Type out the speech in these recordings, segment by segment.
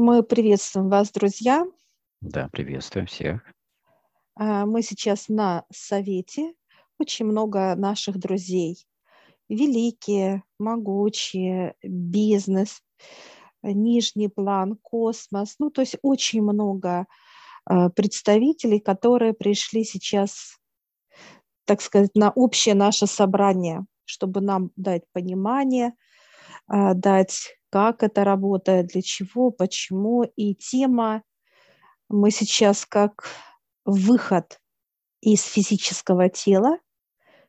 Мы приветствуем вас, друзья. Да, приветствуем всех. А, мы сейчас на совете. Очень много наших друзей. Великие, могучие, бизнес, нижний план, космос. Ну, то есть очень много а, представителей, которые пришли сейчас, так сказать, на общее наше собрание, чтобы нам дать понимание, а, дать как это работает, для чего, почему. И тема мы сейчас как выход из физического тела,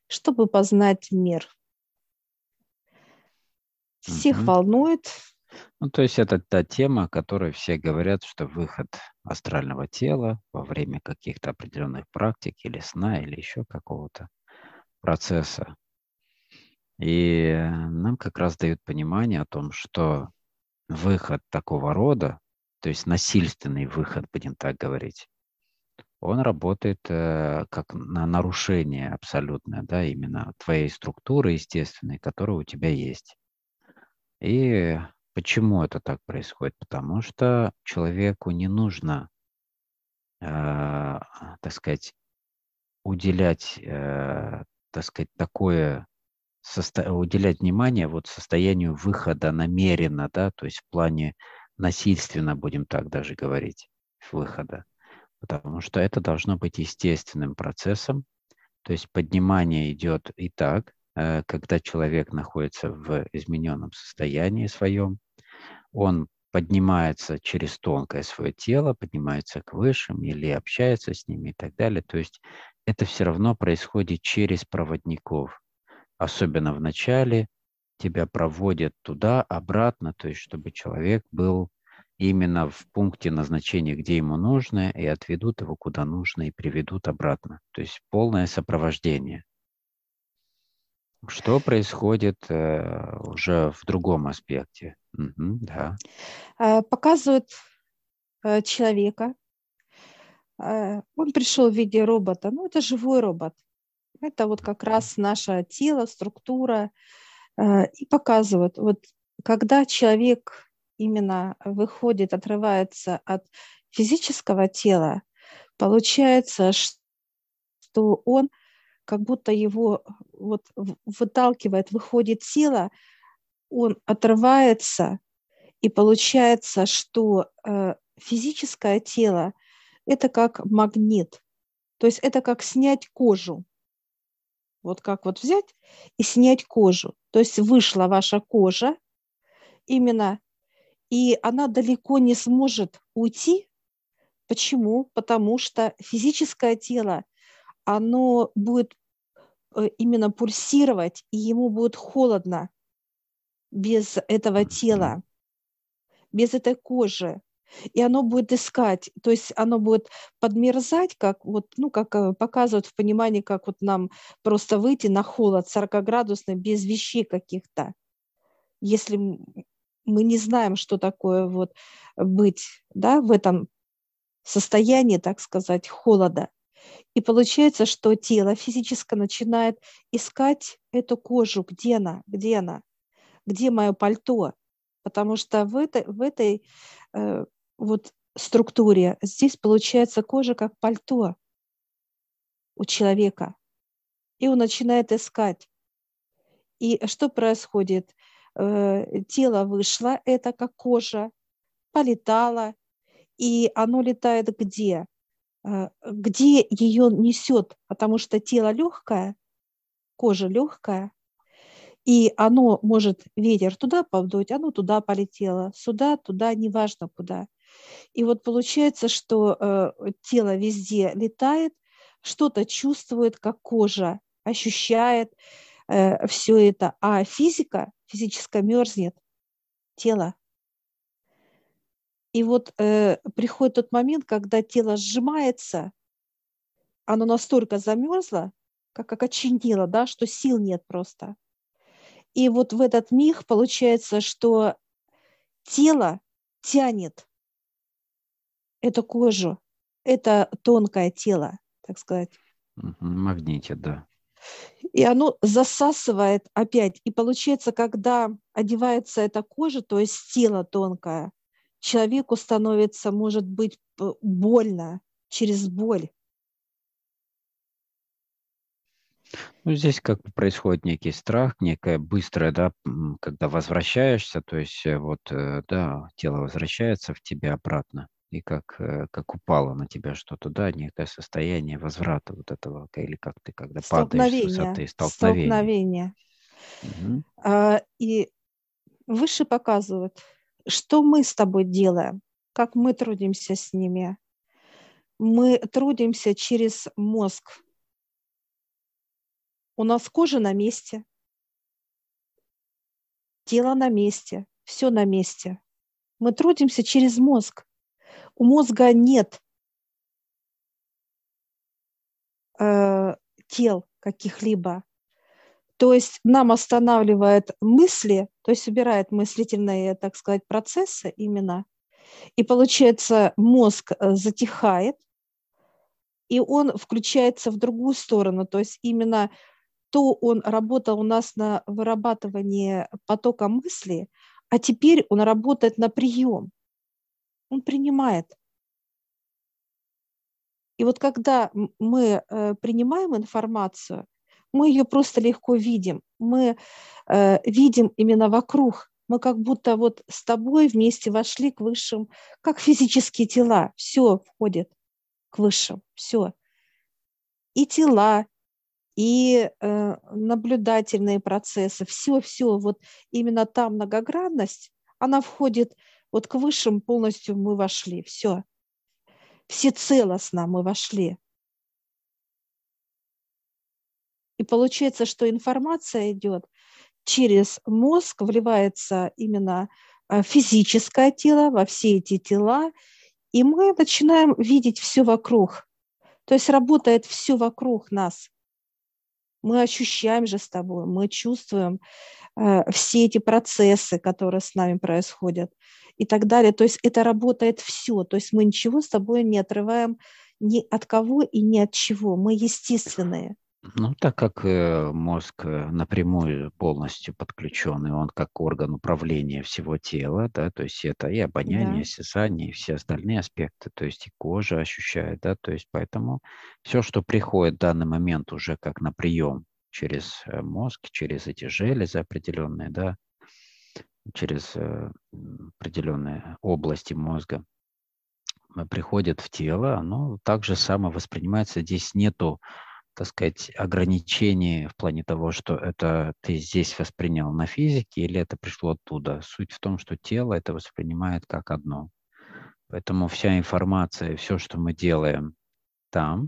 чтобы познать мир. Всех угу. волнует. Ну, то есть это та тема, о которой все говорят, что выход астрального тела во время каких-то определенных практик или сна, или еще какого-то процесса, и нам как раз дают понимание о том, что выход такого рода, то есть насильственный выход, будем так говорить, он работает э, как на нарушение абсолютное, да, именно твоей структуры естественной, которая у тебя есть. И почему это так происходит? Потому что человеку не нужно, э, так сказать, уделять, э, так сказать, такое состо... уделять внимание вот состоянию выхода намеренно, да, то есть в плане насильственно, будем так даже говорить, выхода. Потому что это должно быть естественным процессом, то есть поднимание идет и так, э, когда человек находится в измененном состоянии своем, он поднимается через тонкое свое тело, поднимается к высшим или общается с ними и так далее. То есть это все равно происходит через проводников особенно в начале, тебя проводят туда, обратно, то есть чтобы человек был именно в пункте назначения, где ему нужно, и отведут его куда нужно, и приведут обратно. То есть полное сопровождение. Что происходит э, уже в другом аспекте? Угу, да. Э, показывают э, человека. Э, он пришел в виде робота. Ну, это живой робот. Это вот как раз наше тело, структура. Э, и показывают, вот когда человек именно выходит, отрывается от физического тела, получается, что он как будто его вот выталкивает, выходит тело, он отрывается, и получается, что э, физическое тело – это как магнит, то есть это как снять кожу. Вот как вот взять и снять кожу. То есть вышла ваша кожа именно, и она далеко не сможет уйти. Почему? Потому что физическое тело, оно будет э, именно пульсировать, и ему будет холодно без этого тела, без этой кожи и оно будет искать, то есть оно будет подмерзать, как вот, ну, как э, показывают в понимании, как вот нам просто выйти на холод 40-градусный без вещей каких-то. Если мы не знаем, что такое вот быть, да, в этом состоянии, так сказать, холода. И получается, что тело физически начинает искать эту кожу, где она, где она, где мое пальто, потому что в этой, в этой э, вот структуре. Здесь получается кожа как пальто у человека. И он начинает искать. И что происходит? Э, тело вышло, это как кожа, полетало, и оно летает где? Э, где ее несет? Потому что тело легкое, кожа легкая, и оно может ветер туда повдуть, оно туда полетело, сюда, туда, неважно куда. И вот получается, что э, тело везде летает, что-то чувствует, как кожа ощущает э, все это, а физика, физическая мерзнет, тело. И вот э, приходит тот момент, когда тело сжимается, оно настолько замерзло, как окоченело, да, что сил нет просто. И вот в этот миг получается, что тело тянет эту кожу, это тонкое тело, так сказать. Магнитит, да. И оно засасывает опять. И получается, когда одевается эта кожа, то есть тело тонкое, человеку становится, может быть, больно через боль. Ну, здесь как бы происходит некий страх, некое быстрое, да, когда возвращаешься, то есть э, вот, э, да, тело возвращается в тебя обратно, и как, э, как упало на тебя что-то, да, некое состояние возврата вот этого, или как ты, когда падаешь с высоты, столкновение. Столкновение. Угу. И выше показывают, что мы с тобой делаем, как мы трудимся с ними. Мы трудимся через мозг. У нас кожа на месте, тело на месте, все на месте. Мы трудимся через мозг. У мозга нет э, тел каких-либо. То есть нам останавливает мысли, то есть убирает мыслительные, так сказать, процессы именно. И получается, мозг э, затихает, и он включается в другую сторону. То есть именно то он работал у нас на вырабатывание потока мысли, а теперь он работает на прием. Он принимает. И вот когда мы э, принимаем информацию – мы ее просто легко видим. Мы э, видим именно вокруг. Мы как будто вот с тобой вместе вошли к высшим, как физические тела. Все входит к высшим, все. И тела, и э, наблюдательные процессы, все-все, вот именно та многогранность, она входит вот к высшим полностью мы вошли, все. Все целостно мы вошли. И получается, что информация идет через мозг, вливается именно э, физическое тело во все эти тела, и мы начинаем видеть все вокруг. То есть работает все вокруг нас. Мы ощущаем же с тобой, мы чувствуем э, все эти процессы, которые с нами происходят и так далее. То есть это работает все. То есть мы ничего с тобой не отрываем ни от кого и ни от чего. Мы естественные. Ну, так как э, мозг э, напрямую полностью подключен, и он как орган управления всего тела, да, то есть это и обоняние, да. осязание, и все остальные аспекты, то есть и кожа ощущает, да, то есть поэтому все, что приходит в данный момент уже как на прием через э, мозг, через эти железы определенные, да, через определенные области мозга, приходит в тело, оно также само воспринимается. Здесь нету так сказать, ограничений в плане того, что это ты здесь воспринял на физике или это пришло оттуда. Суть в том, что тело это воспринимает как одно. Поэтому вся информация, все, что мы делаем там,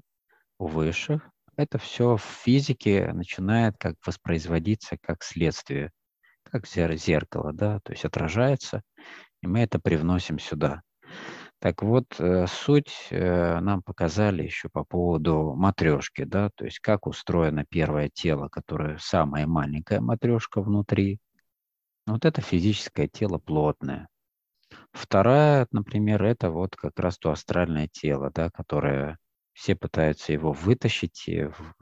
у высших, это все в физике начинает как воспроизводиться как следствие, как зеркало, да, то есть отражается, и мы это привносим сюда. Так вот, э, суть э, нам показали еще по поводу матрешки, да, то есть как устроено первое тело, которое самая маленькая матрешка внутри. Вот это физическое тело плотное. Вторая, например, это вот как раз то астральное тело, да, которое все пытаются его вытащить,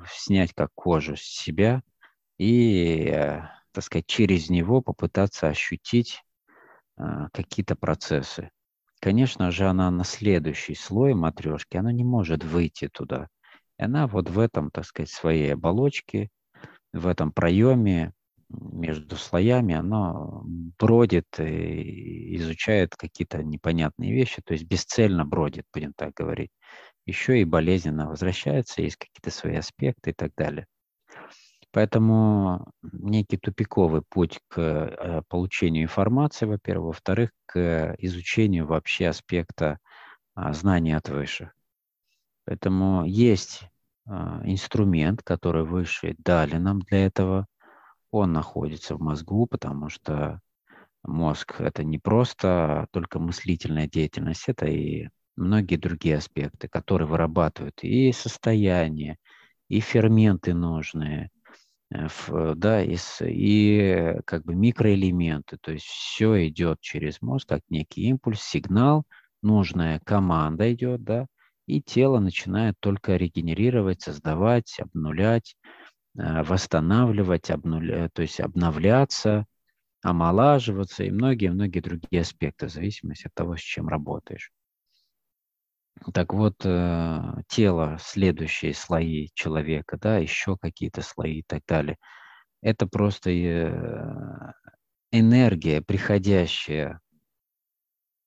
снять как кожу с себя и, э, так сказать, через него попытаться ощутить какие-то процессы. Конечно же, она на следующий слой матрешки, она не может выйти туда. И она вот в этом, так сказать, своей оболочке, в этом проеме между слоями, она бродит и изучает какие-то непонятные вещи, то есть бесцельно бродит, будем так говорить. Еще и болезненно возвращается, есть какие-то свои аспекты и так далее. Поэтому некий тупиковый путь к э, получению информации, во-первых, во-вторых, к изучению вообще аспекта а, знания от высших. Поэтому есть а, инструмент, который высшие дали нам для этого. Он находится в мозгу, потому что мозг – это не просто только мыслительная деятельность, это и многие другие аспекты, которые вырабатывают и состояние, и ферменты нужные, да, и, и как бы микроэлементы, то есть все идет через мозг, как некий импульс, сигнал, нужная команда идет, да, и тело начинает только регенерировать, создавать, обнулять, э, восстанавливать, обнуля, то есть обновляться, омолаживаться и многие-многие другие аспекты в зависимости от того, с чем работаешь. Так вот, э, тело, следующие слои человека, да, еще какие-то слои и так далее, это просто э, энергия, приходящая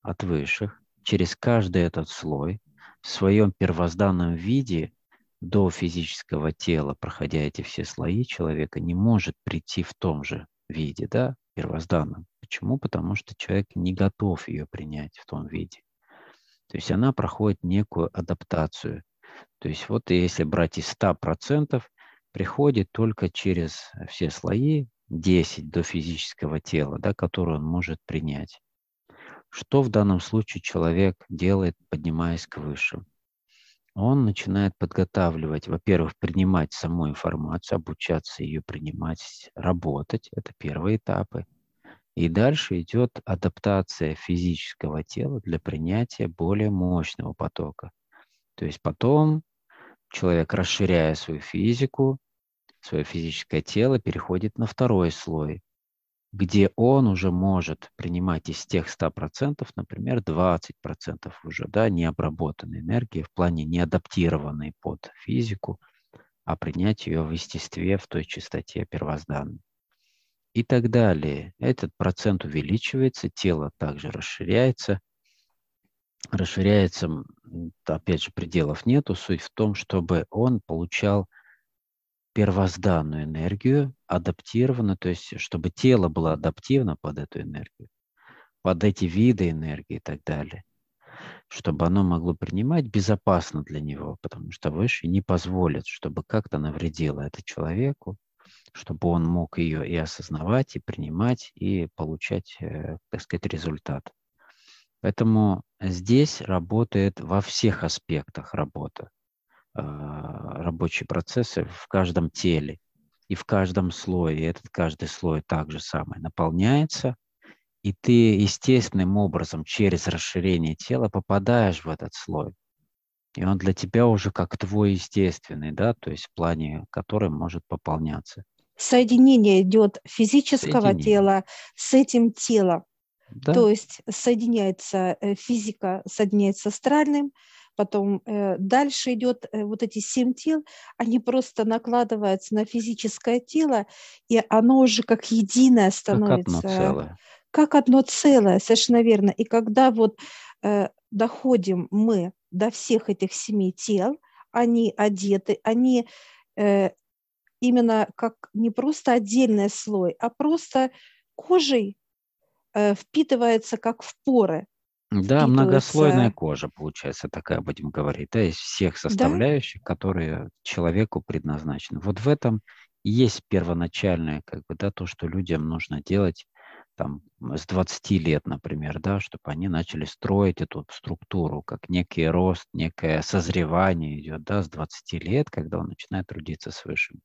от высших, через каждый этот слой в своем первозданном виде до физического тела, проходя эти все слои человека, не может прийти в том же виде, да, первозданном. Почему? Потому что человек не готов ее принять в том виде. То есть она проходит некую адаптацию. То есть вот если брать из 100%, приходит только через все слои 10 до физического тела, да, которое он может принять. Что в данном случае человек делает, поднимаясь к высшим? Он начинает подготавливать, во-первых, принимать саму информацию, обучаться ее принимать, работать. Это первые этапы. И дальше идет адаптация физического тела для принятия более мощного потока. То есть потом человек, расширяя свою физику, свое физическое тело, переходит на второй слой, где он уже может принимать из тех 100%, например, 20% уже, да, необработанной энергии в плане неадаптированной под физику, а принять ее в естестве, в той чистоте первозданной и так далее. Этот процент увеличивается, тело также расширяется. Расширяется, опять же, пределов нету. Суть в том, чтобы он получал первозданную энергию, адаптированную, то есть чтобы тело было адаптивно под эту энергию, под эти виды энергии и так далее, чтобы оно могло принимать безопасно для него, потому что выше не позволит, чтобы как-то навредило это человеку, чтобы он мог ее и осознавать, и принимать, и получать, э, так сказать, результат. Поэтому здесь работает во всех аспектах работа, а, рабочие процессы в каждом теле и в каждом слое. И этот каждый слой также самое наполняется, и ты естественным образом через расширение тела попадаешь в этот слой. И он для тебя уже как твой естественный, да, то есть в плане, который может пополняться соединение идет физического соединение. тела с этим телом. Да. То есть соединяется э, физика, соединяется с астральным, потом э, дальше идет э, вот эти семь тел, они просто накладываются на физическое тело, и оно уже как единое становится. Как одно целое. Как одно целое, совершенно верно. И когда вот э, доходим мы до всех этих семи тел, они одеты, они э, именно как не просто отдельный слой, а просто кожей э, впитывается как в поры. Да, многослойная кожа получается такая, будем говорить, да, из всех составляющих, да? которые человеку предназначены. Вот в этом есть первоначальное, как бы, да, то, что людям нужно делать там с 20 лет, например, да, чтобы они начали строить эту структуру, как некий рост, некое созревание идет, да, с 20 лет, когда он начинает трудиться с высшим.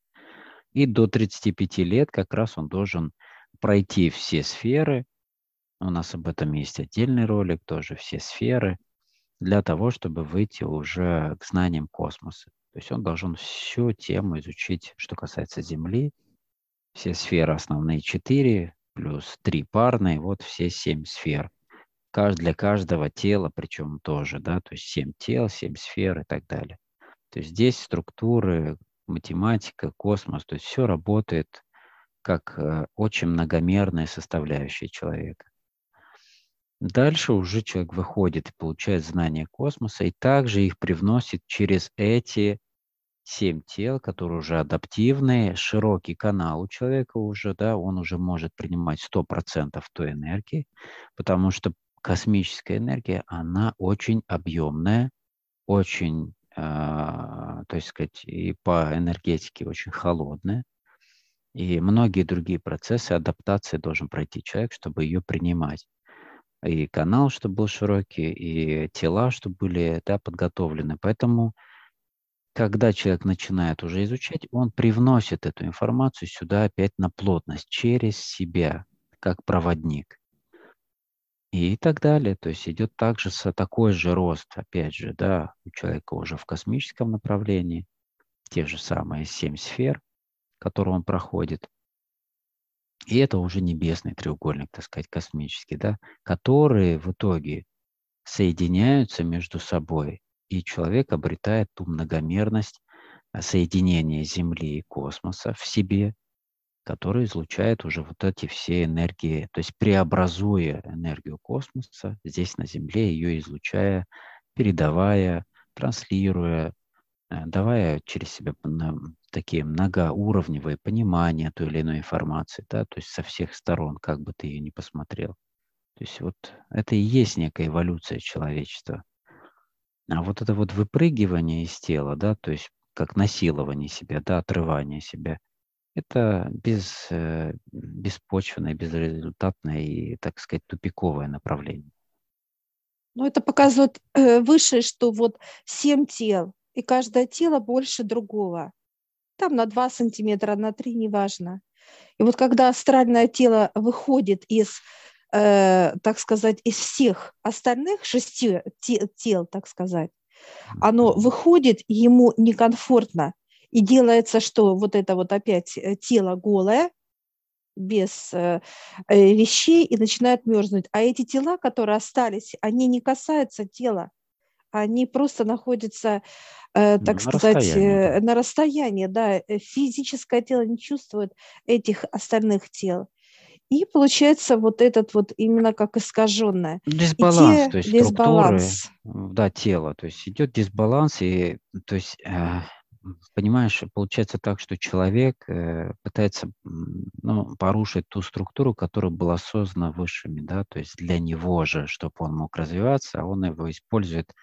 И до 35 лет как раз он должен пройти все сферы. У нас об этом есть отдельный ролик, тоже все сферы, для того, чтобы выйти уже к знаниям космоса. То есть он должен всю тему изучить, что касается Земли, все сферы основные четыре, плюс три парные, вот все семь сфер. Для каждого тела, причем тоже, да, то есть семь тел, семь сфер и так далее. То есть здесь структуры математика, космос, то есть все работает как э, очень многомерная составляющая человека. Дальше уже человек выходит и получает знания космоса, и также их привносит через эти семь тел, которые уже адаптивные, широкий канал у человека уже, да, он уже может принимать 100% той энергии, потому что космическая энергия, она очень объемная, очень то есть сказать, и по энергетике очень холодная. И многие другие процессы адаптации должен пройти человек, чтобы ее принимать. И канал, чтобы был широкий, и тела, чтобы были да, подготовлены. Поэтому, когда человек начинает уже изучать, он привносит эту информацию сюда опять на плотность, через себя, как проводник и так далее. То есть идет также такой же рост, опять же, да, у человека уже в космическом направлении, те же самые семь сфер, которые он проходит. И это уже небесный треугольник, так сказать, космический, да, которые в итоге соединяются между собой, и человек обретает ту многомерность а, соединения Земли и космоса в себе, который излучает уже вот эти все энергии, то есть преобразуя энергию космоса здесь на Земле, ее излучая, передавая, транслируя, э, давая через себя такие многоуровневые понимания той или иной информации, да, то есть со всех сторон, как бы ты ее ни посмотрел. То есть вот это и есть некая эволюция человечества. А вот это вот выпрыгивание из тела, да, то есть как насилование себя, да, отрывание себя, это без, э, беспочвенное, безрезультатное и, так сказать, тупиковое направление. Ну, это показывает э, выше, что вот семь тел, и каждое тело больше другого. Там на 2 сантиметра, на 3, неважно. И вот когда астральное тело выходит из э, так сказать, из всех остальных шести тел, так сказать, оно выходит, ему некомфортно, и делается, что вот это вот опять э, тело голое, без э, э, вещей, и начинает мерзнуть. А эти тела, которые остались, они не касаются тела, они просто находятся, так на сказать, расстоянии, на расстоянии, да, физическое тело не чувствует этих остальных тел. И получается вот этот вот именно как искаженное. Дисбаланс, те, то есть дисбаланс. структуры, да, тела, то есть идет дисбаланс, и то есть э, понимаешь, получается так, что человек э, пытается ну, порушить ту структуру, которая была создана высшими, да, то есть для него же, чтобы он мог развиваться, а он его использует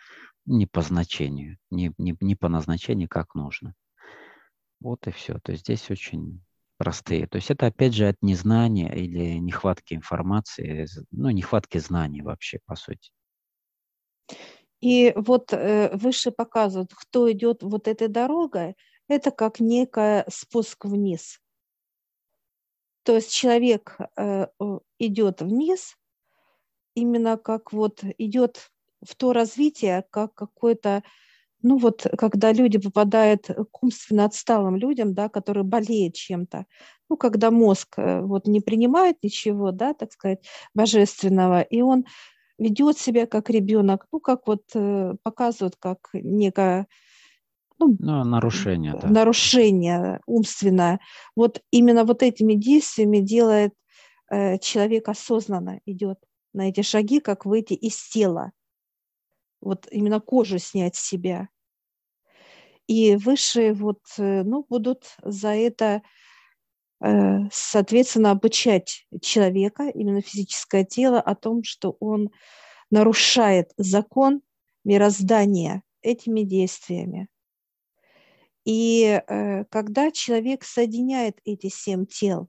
не по значению, не, не, не по назначению, как нужно. Вот и все. То есть здесь очень простые. То есть это опять же от незнания или нехватки информации, ну, нехватки знаний вообще, по сути. И вот э, выше показывают, кто идет вот этой дорогой, это как некая спуск вниз. То есть человек э, идет вниз, именно как вот идет в то развитие, как какой-то ну вот, когда люди попадают к умственно отсталым людям, да, которые болеют чем-то, ну, когда мозг э, вот не принимает ничего, да, так сказать, божественного, и он ведет себя как ребенок, ну, как вот э, показывают, как некое ну, ну, нарушение, да. нарушение умственное. Вот именно вот этими действиями делает э, человек осознанно идет на эти шаги, как выйти из тела. Вот именно кожу снять с себя и высшие вот, э, ну, будут за это, соответственно, обучать человека, именно физическое тело, о том, что он нарушает закон мироздания этими действиями. И э, когда человек соединяет эти семь тел,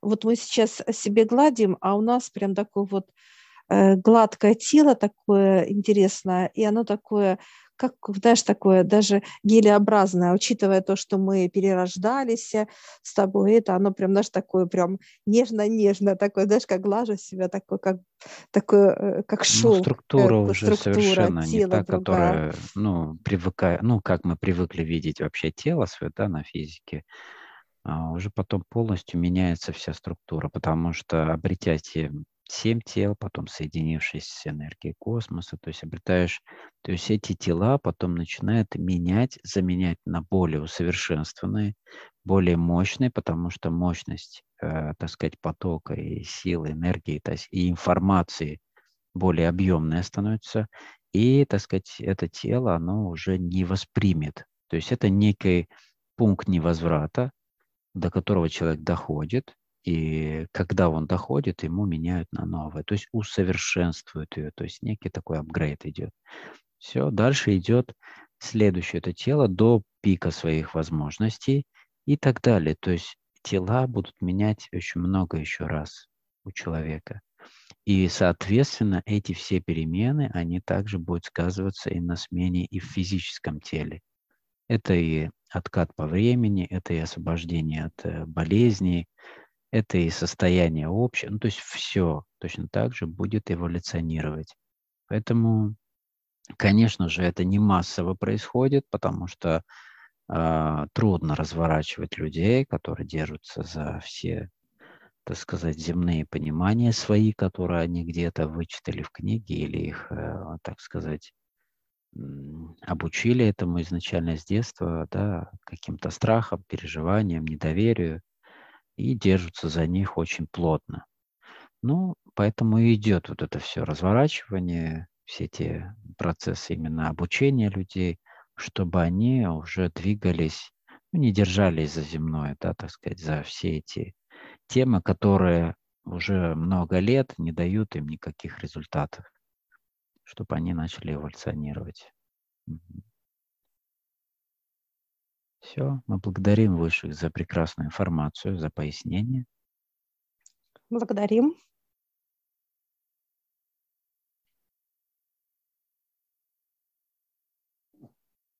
вот мы сейчас себе гладим, а у нас прям такое вот гладкое тело такое интересное, и оно такое как, знаешь, такое даже гелеобразное, учитывая то, что мы перерождались с тобой, это оно прям, знаешь, такое прям нежно-нежно, такое, знаешь, как глажу себя, такое, как, такое, э, как шоу. Ну, структура уже структура, совершенно не та, другая. которая, ну, привыкая, ну, как мы привыкли видеть вообще тело свое, да, на физике, а уже потом полностью меняется вся структура, потому что обретя те семь тел, потом соединившись с энергией космоса, то есть обретаешь, то есть эти тела потом начинают менять, заменять на более усовершенствованные, более мощные, потому что мощность, э, так сказать, потока и силы, энергии, то есть и информации более объемная становится, и, так сказать, это тело, оно уже не воспримет. То есть это некий пункт невозврата, до которого человек доходит, и когда он доходит, ему меняют на новое, то есть усовершенствуют ее, то есть некий такой апгрейд идет. Все, дальше идет следующее это тело до пика своих возможностей и так далее. То есть тела будут менять очень много еще раз у человека. И, соответственно, эти все перемены, они также будут сказываться и на смене и в физическом теле. Это и откат по времени, это и освобождение от э, болезней, это и состояние общее, ну, то есть все точно так же будет эволюционировать. Поэтому, конечно же, это не массово происходит, потому что э, трудно разворачивать людей, которые держатся за все так сказать, земные понимания свои, которые они где-то вычитали в книге или их, э, так сказать, обучили этому изначально с детства, да, каким-то страхам, переживаниям, недоверию, и держатся за них очень плотно. Ну, поэтому и идет вот это все разворачивание, все эти процессы именно обучения людей, чтобы они уже двигались, ну, не держались за земное, да, так сказать, за все эти темы, которые уже много лет не дают им никаких результатов чтобы они начали эволюционировать. Все, мы благодарим высших за прекрасную информацию, за пояснение. Благодарим.